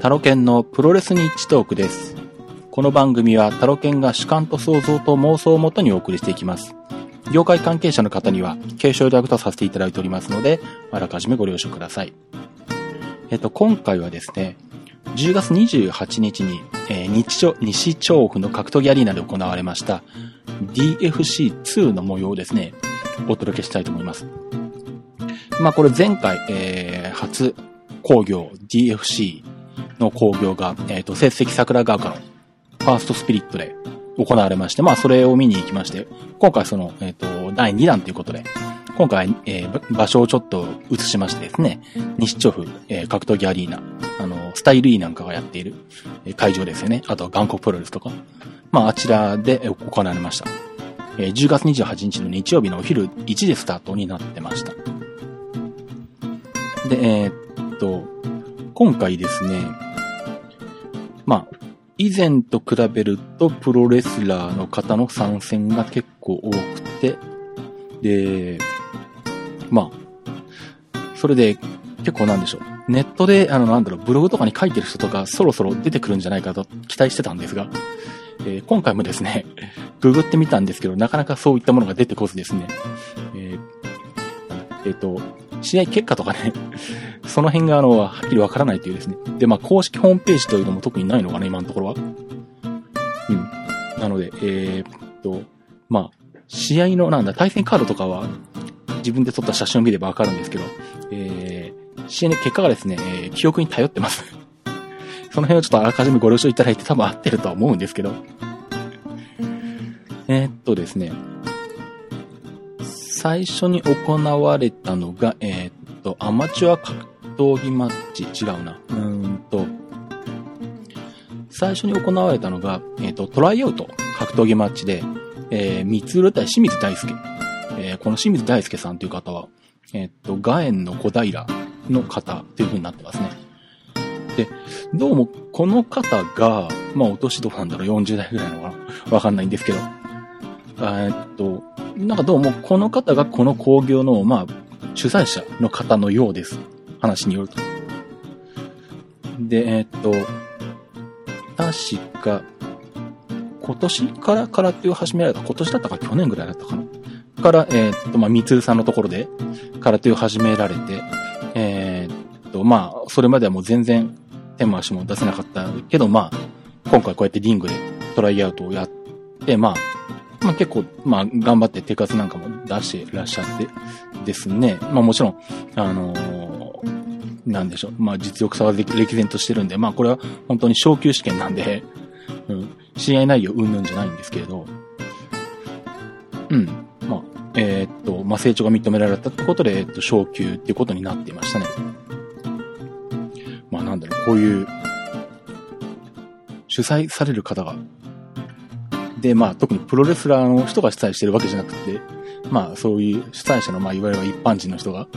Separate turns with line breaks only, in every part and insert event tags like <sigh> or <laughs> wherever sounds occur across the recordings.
タロケンのプロレスニッチトークです。この番組はタロケンが主観と想像と妄想をもとにお送りしていきます。業界関係者の方には継承いただくとさせていただいておりますので、あらかじめご了承ください。えっと、今回はですね、10月28日に、えー日調西調布の格闘技アリーナで行われました DFC2 の模様をですね、お届けしたいと思います。まあこれ前回、えー初工業 DFC の工業が、えっ、と、成績桜川丘のファーストスピリットで行われまして、まあそれを見に行きまして、今回その、えっ、と、第2弾ということで、今回、えー場所をちょっと移しましてですね、西調布、えー格闘技アリーナ、あの、スタイル E なんかがやっている、会場ですよね。あとは韓国プロレスとか。まああちらで行われました。えー10月28日の日曜日のお昼1時スタートになってました。で、えーっと、今回ですね、まあ、以前と比べるとプロレスラーの方の参戦が結構多くて、で、まあ、それで結構なんでしょう。ネットで、あの、なんだろう、ブログとかに書いてる人とかそろそろ出てくるんじゃないかと期待してたんですが、えー今回もですね、<laughs> ググってみたんですけど、なかなかそういったものが出てこずですね、えーえっ、と、試合結果とかね、<laughs> その辺があの、はっきりわからないというですね。で、まあ、公式ホームページというのも特にないのかな、今のところは。うん。なので、えーっと、まあ、試合の、なんだ、対戦カードとかは、自分で撮った写真を見ればわかるんですけど、えー、試合の結果がですね、えー記憶に頼ってます。<laughs> その辺をちょっとあらかじめご了承いただいて多分合ってるとは思うんですけど。えーっとですね、最初に行われたのが、えーっと、アマチュア格闘技マッチ、違うな。うーんと、最初に行われたのが、えーっと、トライアウト格闘技マッチで、えー、三浦対清水大輔。えーこの清水大輔さんという方は、えーっと、ガエンの小平の方という風になってますね。で、どうも、この方が、まあ、お年どうなんだろう、40代ぐらいなのかなわかんないんですけど、えっと、なんかどうも、この方がこの工業の、まあ、主催者の方のようです。話によると。で、えーっと、確か、今年から空手を始められた、今年だったか去年ぐらいだったかな。から、えーっと、まあ、三つさんのところで空手を始められて、えーっと、まあ、それまではもう全然手も足も出せなかったけど、まあ、今回こうやってリングでトライアウトをやって、まあ、まあ結構、まあ頑張って手数なんかも出してらっしゃってですね。まあもちろん、あのーなんでしょう。まあ実力差は歴然としてるんで、まあこれは本当に昇級試験なんで、うん、試合内容うんぬんじゃないんですけれど、うん。まあ、えーっと、まあ成長が認められたってことで、えっと、昇級っていうことになっていましたね。まあなんだろう、こういう、主催される方がで、まあ、特にプロレスラーの人が主催してるわけじゃなくて、まあ、そういう主催者の、まあ、いわゆる一般人の人が、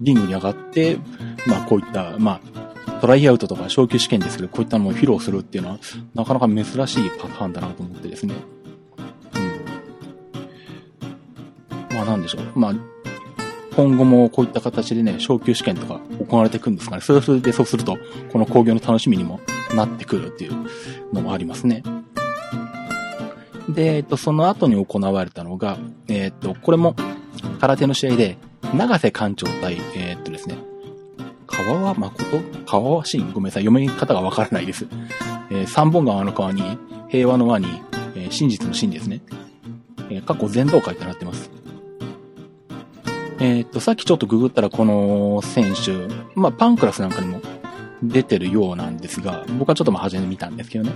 リングに上がって、まあ、こういった、まあ、トライアウトとか昇級試験ですけど、こういったのを披露するっていうのは、なかなか珍しいパターンだなと思ってですね。うん。まあ、なんでしょう。まあ、今後もこういった形でね、昇級試験とか行われていくんですかね。それはそれでそうすると、この工業の楽しみにもなってくるっていうのもありますね。で、えっと、その後に行われたのが、えっと、これも空手の試合で、長瀬館長対、えっとですね、川和誠？川和真？ごめんなさい、読み方がわからないです。えー三本川の川に、平和の和に、えー真実の真ですね。えー過去全道会ってなってます。えっと、さっきちょっとググったらこの選手、まあ、パンクラスなんかにも出てるようなんですが、僕はちょっとま初めて見たんですけどね。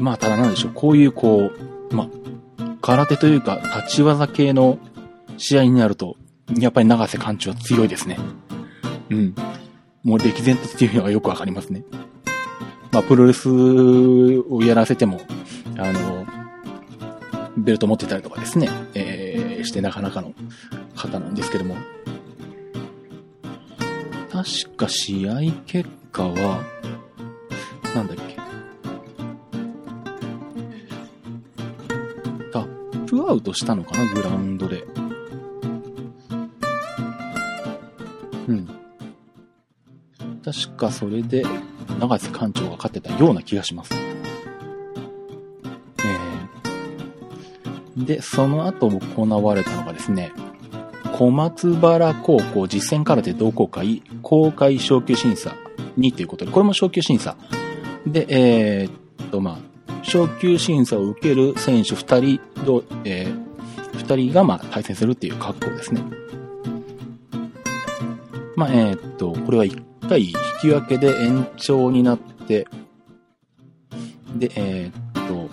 まあ、ただなんでしょう、こういうこう、まあ、空手というか、立ち技系の試合になると、やっぱり長瀬館長は強いですね。うん。もう歴然とっていのがよくわかりますね。まあ、プロレスをやらせても、あの、ベルト持ってたりとかですね、えー、してなかなかの方なんですけども。確か試合結果は、なんだっけ？アウトしたのかな、グラウンドで。確かそれで、長瀬館長が勝ってたような気がします。えー、で、その後行われたのがですね、小松原高校実践空手同好会公開昇級審査にということで、これも昇級審査。で、えー、っと、まあ、昇級審査を受ける選手2人と、えー、2人が、まあ、対戦するっていう格好ですね。まあ、えー、っと、これは1回引き分けで延長になって、で、えー、っと、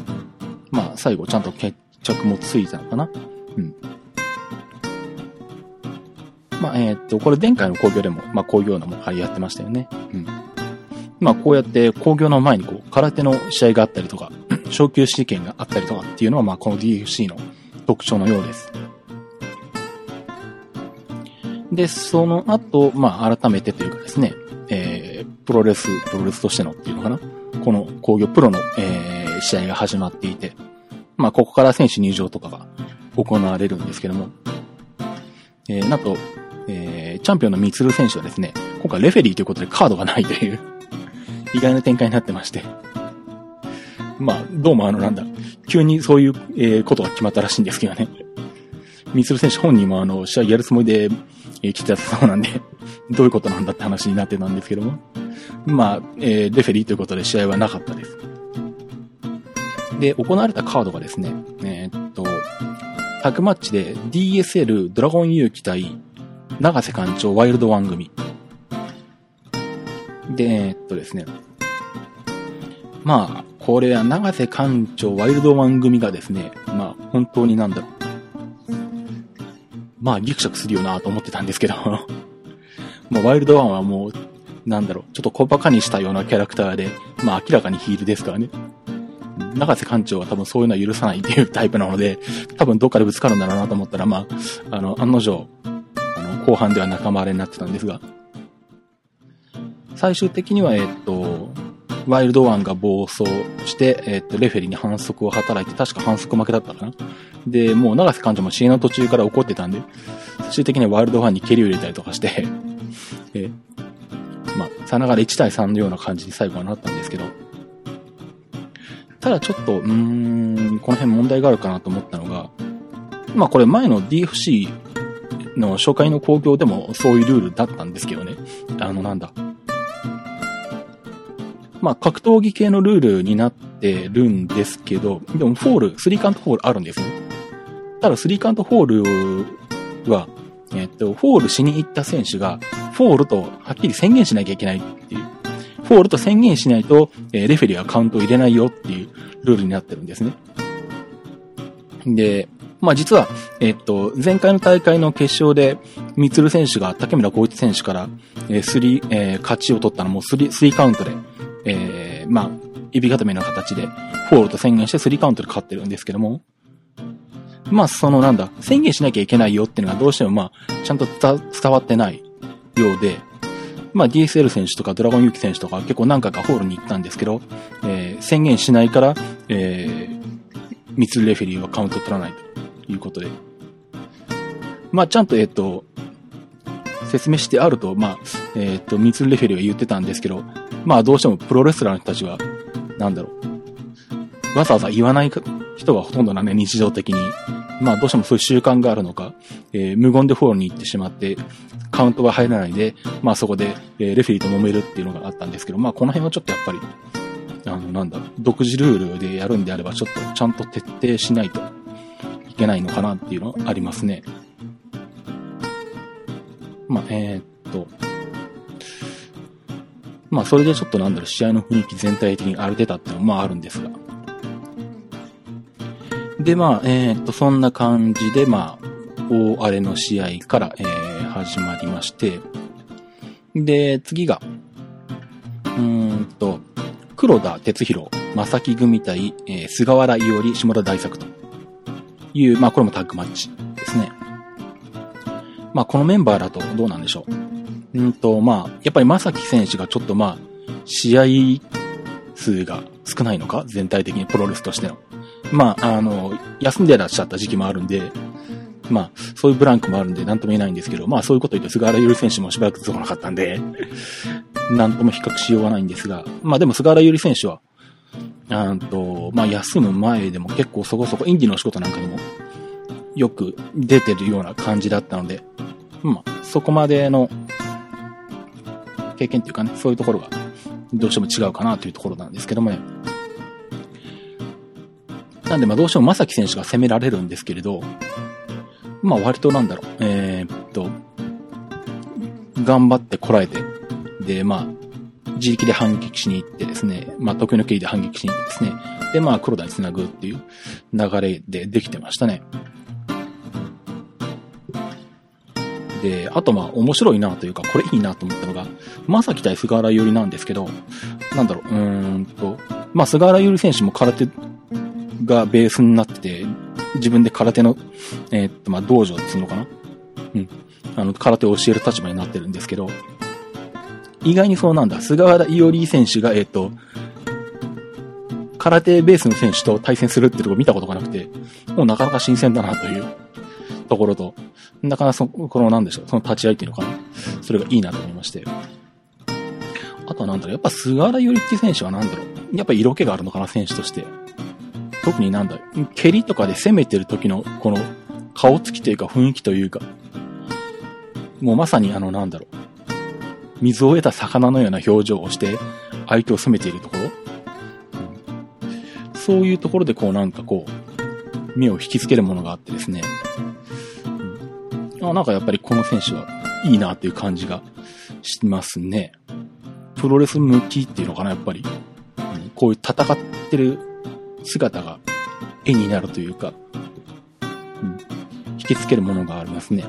まあ、最後ちゃんと決着もついたのかなうん。まあ、えー、っと、これ前回の工業でも、まあ、工業のもやってましたよね。うん。まあ、こうやって工業の前にこう、空手の試合があったりとか、昇級試験があったりとかっていうのは、まあ、この DFC の特徴のようです。で、その後、まあ、改めてというかですね、えー、プロレス、プロレスとしてのっていうのかな。この工業プロの、えー、試合が始まっていて、まあ、ここから選手入場とかが行われるんですけども、えー、なんと、えー、チャンピオンのミツル選手はですね、今回レフェリーということでカードがないという意外な展開になってましてまあ、どうもあの、なんだ、急にそういう、えー、ことが決まったらしいんですけどね。ミツル選手本人もあの、試合やるつもりで、えー、来てたそうなんでどういうことなんだって話になってたんですけども。まあ、えー、レフェリーということで試合はなかったです。で、行われたカードがですね、えー、っと、タッグマッチで DSL ドラゴン勇気対長瀬館長ワイルドワン組。で、えー、っとですね。まあ、これは長瀬館長ワイルドワン組がですね、まあ、本当になんだろう。まあ、ギクシャクするよなと思ってたんですけど <laughs> まあ、ワイルドワンはもう、なんだろう、ちょっと小馬鹿にしたようなキャラクターで、まあ明らかにヒールですからね。長瀬館長は多分そういうのは許さないっていうタイプなので、多分どっかでぶつかるんだろうなと思ったら、まあ、あの、案の定、あの、後半では仲間割れになってたんですが、最終的には、えっと、ワイルドワンが暴走して、えっと、レフェリーに反則を働いて、確か反則負けだったかな。で、もう長瀬館長も試合の途中から怒ってたんで、最終的にはワイルドワンに蹴りを入れたりとかして <laughs> えまあ、さながら1対3のような感じに最後はなったんですけど、ただちょっと、うーん、この辺問題があるかなと思ったのが、まあこれ前の DFC の初回の興行でもそういうルールだったんですけどね。あのなんだ。まあ格闘技系のルールになってるんですけど、でもフォール、スリーカウントフォールあるんですね。ただスリーカウントフォールは、えっと、フォールしに行った選手が、フォールとはっきり宣言しなきゃいけないっていう。フォールと宣言しないと、えー、レフェリーはカウントを入れないよっていうルールになってるんですね。で、まあ実は、えっと、前回の大会の決勝で、三つ選手が竹村光一選手から、えー、スリー、えー、勝ちを取ったのもスリー、スリーカウントで、えー、まあ、指固めの形で、フォールと宣言してスリーカウントで勝ってるんですけども、まあ、そのなんだ、宣言しなきゃいけないよっていうのがどうしてもまあ、ちゃんと伝わってないようで、まあ DSL 選手とかドラゴンユキ選手とか結構何回かホールに行ったんですけど、えー、宣言しないから、えー、ミツレフェリーはカウント取らないということで。まあちゃんとえっ、ー、と、説明してあると、まあ、えっ、ー、と、ミツレフェリーは言ってたんですけど、まあどうしてもプロレスラーの人たちは、なんだろう、わざわざ言わない人がほとんどなんで、日常的に。まあどうしてもそういう習慣があるのか、えー、無言でフォローに行ってしまって、カウントが入らないで、まあそこで、えー、レフェリーと揉めるっていうのがあったんですけど、まあこの辺はちょっとやっぱり、あの、なんだろう、独自ルールでやるんであれば、ちょっとちゃんと徹底しないといけないのかなっていうのはありますね。まあ、えー、っと、まあそれでちょっとなんだろう、試合の雰囲気全体的に荒れてたっていうのはまああるんですが。で、まあ、えー、っと、そんな感じで、まあ、大荒れの試合から、えー、始まりまして、で、次が、うーんと、黒田哲弘、正木組対、えー、菅原伊織、下田大作という、まあこれもタッグマッチですね。まあこのメンバーだとどうなんでしょう？うんと、まあ、やっぱり正木選手がちょっとまあ、試合数が少ないのか？全体的にプロレスとしての。まあ、あの、休んでらっしゃった時期もあるんで、まあ、そういうブランクもあるんで、なんとも言えないんですけど、まあ、そういうこと言うと、菅原ゆり選手もしばらく出てこなかったんで、<laughs> なんとも比較しようがないんですが、まあでも菅原ゆり選手は、あと、まあ休む前でも結構そこそこ演技の仕事なんかにもよく出てるような感じだったので、まあそこまでの経験っていうかね、そういうところがどうしても違うかなというところなんですけどもね。なんでまあどうしても正木選手が攻められるんですけれど、まあ割となんだろう、えー、っと、頑張ってこらえて、で、まあ、自力で反撃しに行ってですね、まあ、得意の経緯で反撃しに行ってですね、で、まあ、黒田に繋ぐっていう流れでできてましたね。で、あとまあ、面白いなというか、これいいなと思ったのが、まさき対菅原ゆりなんですけど、なんだろう、うーんと、まあ、菅原ゆり選手も空手がベースになってて、自分で空手の、えー、っと、まあ、道場っていうのかな？うん。あの、空手を教える立場になってるんですけど、意外にそうなんだ。菅原伊織選手が、えっ、と、空手ベースの選手と対戦するっていうとこ見たことがなくて、もうなかなか新鮮だなというところと、なかなかそ、このなんでしょう、その立ち合いっていうのかな。それがいいなと思いまして。あとはなんだろう、やっぱ菅原ゆりって選手はなんだろう、やっぱ色気があるのかな、選手として。特になんだ、蹴りとかで攻めてる時の、この、顔つきというか雰囲気というか、もうまさにあのなんだろう、水を得た魚のような表情をして相手を攻めているところ、そういうところでこうなんかこう、目を引きつけるものがあってですね、あなんかやっぱりこの選手はいいなっていう感じがしますね。プロレス向きっていうのかな、やっぱり。こういう戦ってる姿が絵になるというか、うん、引きつけるものがありますね。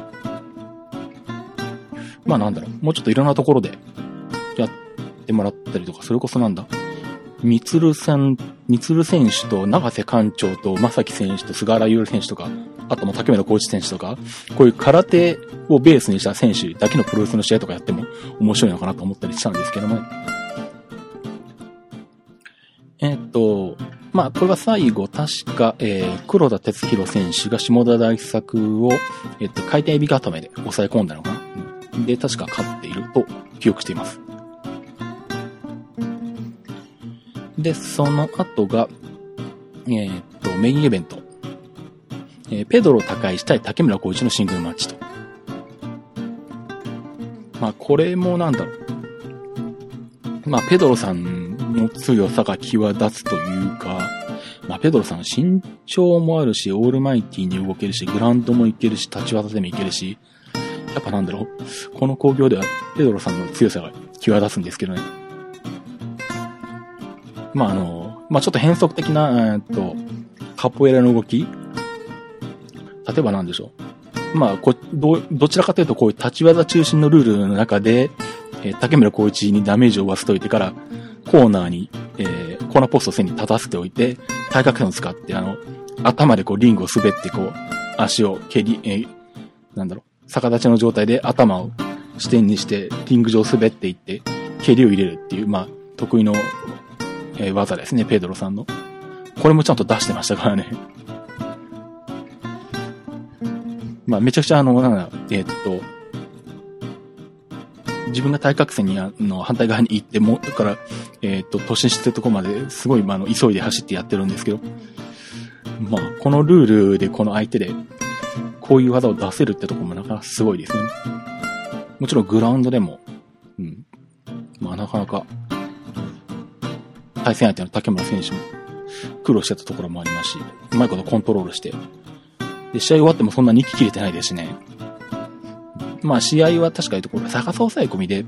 まあなんだろう、もうちょっといろんなところでやってもらったりとか、それこそなんだ、みつるさん、みつる選手と長瀬館長と正木選手と菅原優選手とか、あとも竹村コーチ選手とか、こういう空手をベースにした選手だけのプロレスの試合とかやっても面白いのかなと思ったりしたんですけども、えっと、まあ、これは最後、確か、えー、黒田哲弘選手が下田大作を、えっと、回転エビ固めで抑え込んだのかな。で、確か勝っていると記憶しています。で、その後が、えー、っと、メインイベント。えー、ペドロ高石対竹村光一のシングルマッチと。まあ、これもなんだろう。まあ、ペドロさんの強さが際立つというか、まあ、ペドロさん身長もあるし、オールマイティに動けるし、グラウンドもいけるし、立ち技でもいけるし、やっぱなんだろう。この工業ではペドロさんの強さが際立つんですけどね。まああの、まあちょっと変則的な、えっと、カポエラの動き例えばなんでしょう。まあこど、どちらかというとこういう立ち技中心のルールの中で、えー、竹村光一にダメージを負わせておいてから、コーナーに、えー、コーナーポスト線に立たせておいて、対角線を使って、あの、頭でこうリングを滑ってこう、足を蹴り、えー、なんだろう、逆立ちの状態で頭を支点にして、リング上滑っていって、蹴りを入れるっていう、まあ、得意の、えー、技ですね、ペドロさんの。これもちゃんと出してましたからね。<laughs> まあ、めちゃくちゃあの、なんだ、えー、っと、自分が対角線に、あの、反対側に行って、もう、だから、えー、っと、突進してるとこまで、すごい、まあ、の、急いで走ってやってるんですけど、まあ、このルールでこの相手で、こういう技を出せるってとこもなかなかすごいですね。もちろんグラウンドでも、うん。まあなかなか、対戦相手の竹村選手も苦労してたところもありますし、うまいことコントロールして、で、試合終わってもそんなに息切れてないですしね。まあ試合は確か言うところ、逆さ抑え込みで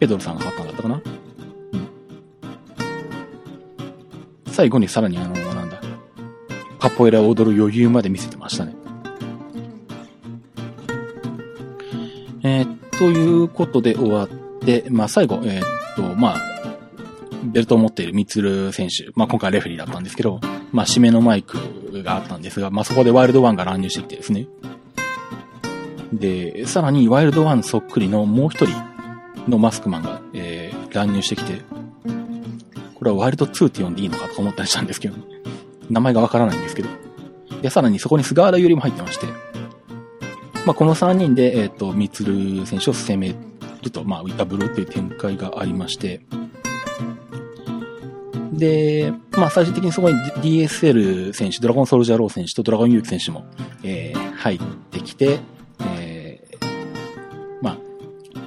ペドロさんが勝ったんだったかな。最後にさらにあの、なんだ、カポエラを踊る余裕まで見せてましたね。えー、ということで終わって、まあ最後、えー、っと、まあ、ベルトを持っているミツル選手、まあ今回レフェリーだったんですけど、まあ締めのマイクがあったんですが、まあそこでワイルドワンが乱入してきてですね。で、さらにワイルドワンそっくりのもう一人のマスクマンが、えー、乱入してきて、これはワイルド2って呼んでいいのかと思ったりしたんですけど、名前がわからないんですけど。で、さらにそこに菅原よりも入ってまして、まあ、この3人で、えっ、ー、と、みつる選手を攻めちょっとまあ、いたぶるっていう展開がありまして、で、まあ最終的にそこに DSL 選手、ドラゴンソルジャーロー選手とドラゴンユーキ選手も、えー、入ってきて、えー、まあ、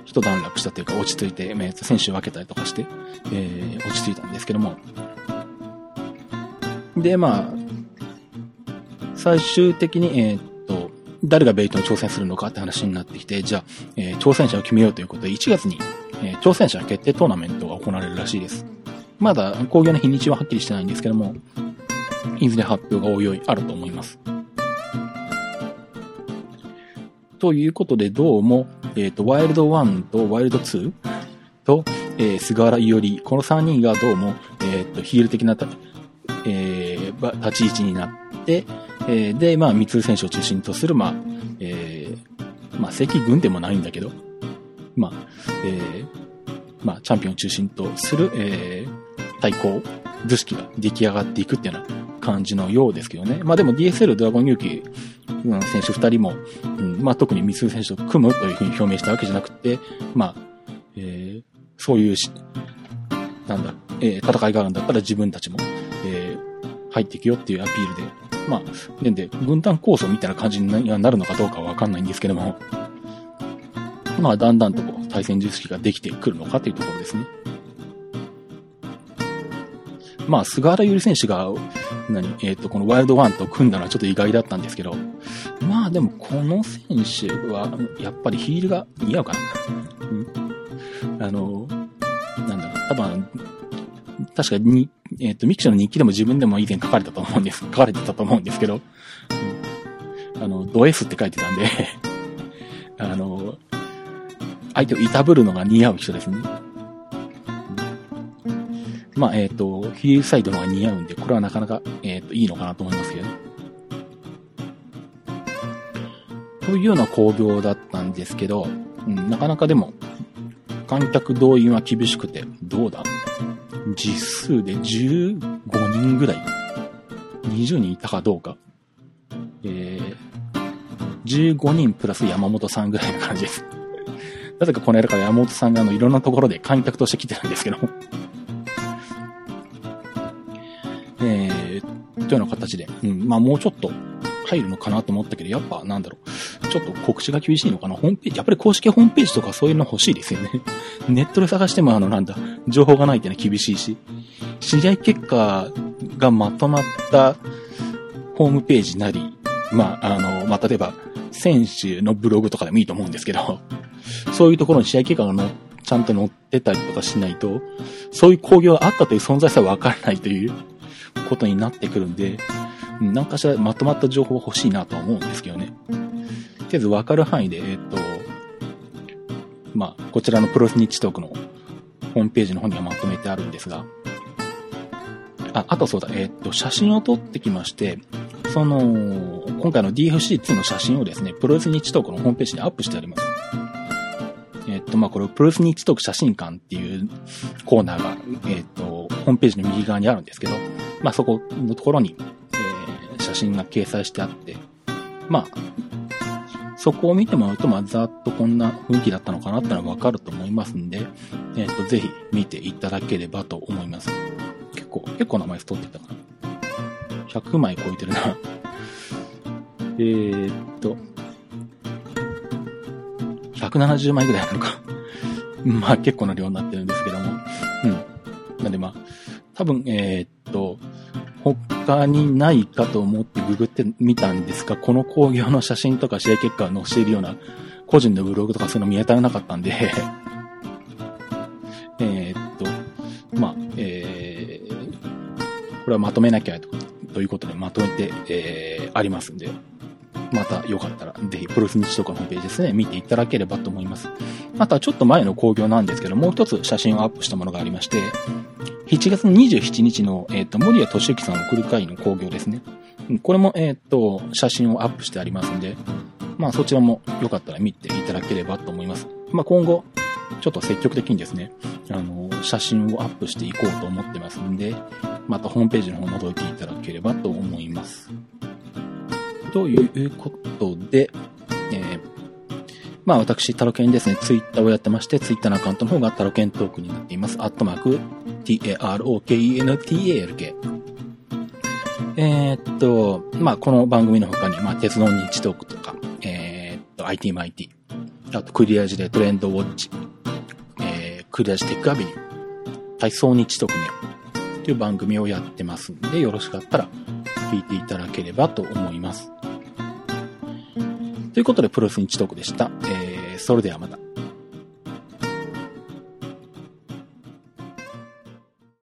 一段落したというか落ち着いて、え、選手を分けたりとかして、えー、落ち着いたんですけども。で、まあ、最終的に、え、っと、誰がベイトに挑戦するのかって話になってきて、じゃあ、え、挑戦者を決めようということで、1月に、え、挑戦者決定トーナメントが行われるらしいです。まだ工業の日にちははっきりしてないんですけども、いずれ発表がおいおいあると思います。ということで、どうも、えっ、ー、と、ワイルド1とワイルド2と、えー、菅原伊織、この3人がどうも、えっ、ー、と、ヒール的な、えー、立ち位置になって、えー、で、まあ、三つ選手を中心とする、まあ、えー、まあ、正規軍でもないんだけど、まあ、えー、まあ、チャンピオンを中心とする、えー、対抗図式が出来上がっていくっていうような感じのようですけどね。まあでも DSL ドラゴン勇気、うん、選手二人も、うん、まあ特に三つ選手と組むというふうに表明したわけじゃなくて、まあ、えー、そういうし、なんだ、えー、戦いがあるんだったら自分たちも、えー、入っていくよっていうアピールで、まあ、で、で、軍団構想みたいな感じになるのかどうかはわかんないんですけども、まあ、だんだんとこう、対戦術式ができてくるのかというところですね。まあ、菅原ゆり選手が、何、えっ、ー、と、このワイルドワンと組んだのはちょっと意外だったんですけど、まあでもこの選手は、やっぱりヒールが似合うかな。あの、なんだろう、多分、確かに、えっ、ー、と、ミキショの日記でも自分でも以前書かれたと思うんです、書かれてたと思うんですけど、うん、あの、ド S って書いてたんで <laughs> あの、相手をいたぶるのが似合う人ですね。まあ、えっ、ー、と、ヒールサイドの方が似合うんで、これはなかなか、えっ、ー、と、いいのかなと思いますけどね。というような興行だったんですけど、うん、なかなかでも、観客動員は厳しくて、どうだ？実数で15人ぐらい ?20 人いたかどうかえー、15人プラス山本さんぐらいな感じです。<laughs> なぜかこの間から山本さんがあの、いろんなところで観客として来てるんですけどというような形で、うん、まあもうちょっと入るのかなと思ったけど、やっぱなんだろう、ちょっと告知が厳しいのかな、ホームページ、やっぱり公式ホームページとかそういうの欲しいですよね。<laughs> ネットで探してもあのなんだ、情報がないっていうのは厳しいし、試合結果がまとまったホームページなり、まあ、あの、まあ、例えば、選手のブログとかでもいいと思うんですけど、そういうところに試合結果がのちゃんと載ってたりとかしないと、そういう工業があったという存在さえわからないということになってくるんで、なんかしらまとまった情報欲しいなとは思うんですけどね。とりあえずわかる範囲で、えっと、まあ、こちらのプロスニッチトークのホームページの方にはまとめてあるんですが、あ、あとそうだ、えっと、写真を撮ってきまして、その、今回の DFC2 の写真をですね、プロレスニッチトークのホームページにアップしてあります。えっと、まあ、これ、プロレスニッチトーク写真館っていうコーナーが、えっと、ホームページの右側にあるんですけど、まあ、そこのところに、えー、写真が掲載してあって、まあ、そこを見てもらうと、まあ、ざっとこんな雰囲気だったのかなってのはわかると思いますんで、えっ、と、ぜひ見ていただければと思います。結構、結構な枚数取ってたかな。100枚超えてるな。えーっと、170枚ぐらいあるのか。<laughs> まあ結構な量になってるんですけども。うん。なんでまあ、多分、えー、っと、他にないかと思ってググってみたんですが、この工業の写真とか試合結果を載せているような個人のブログとかそういうの見当たらなかったんで <laughs> えっと、まあ、えー、これはまとめなきゃということでまとめて、えー、ありますんで、またよかったら、ぜひ、プロス日とかのホームページですね、見ていただければと思います。また、ちょっと前の工業なんですけど、もう一つ写真をアップしたものがありまして、7月27日の、えっ、ー、と、森谷俊之さんを送る会の工業ですね。これも、えっ、ー、と、写真をアップしてありますんで、まあ、そちらもよかったら見ていただければと思います。まあ、今後、ちょっと積極的にですね、あの、写真をアップしていこうと思ってますんで、またホームページの方覗いていただければと思います。ということで、えー、まあ私、タロケンですね、ツイッターをやってまして、ツイッターのアカウントの方がタロケントークになっています。アットマーク、t-a-r-o-k-e-n-t-a-l-k。えーっと、まあこの番組の他に、まあ鉄道日トークとか、えーっと、IT マイティ、あとクリアジでトレンドウォッチ、えー、クリアジテックアビニュー、体操日特命という番組をやってますんで、よろしかったら聞いていただければと思います。ということで、プロレス日トークでした。えー、それではまた。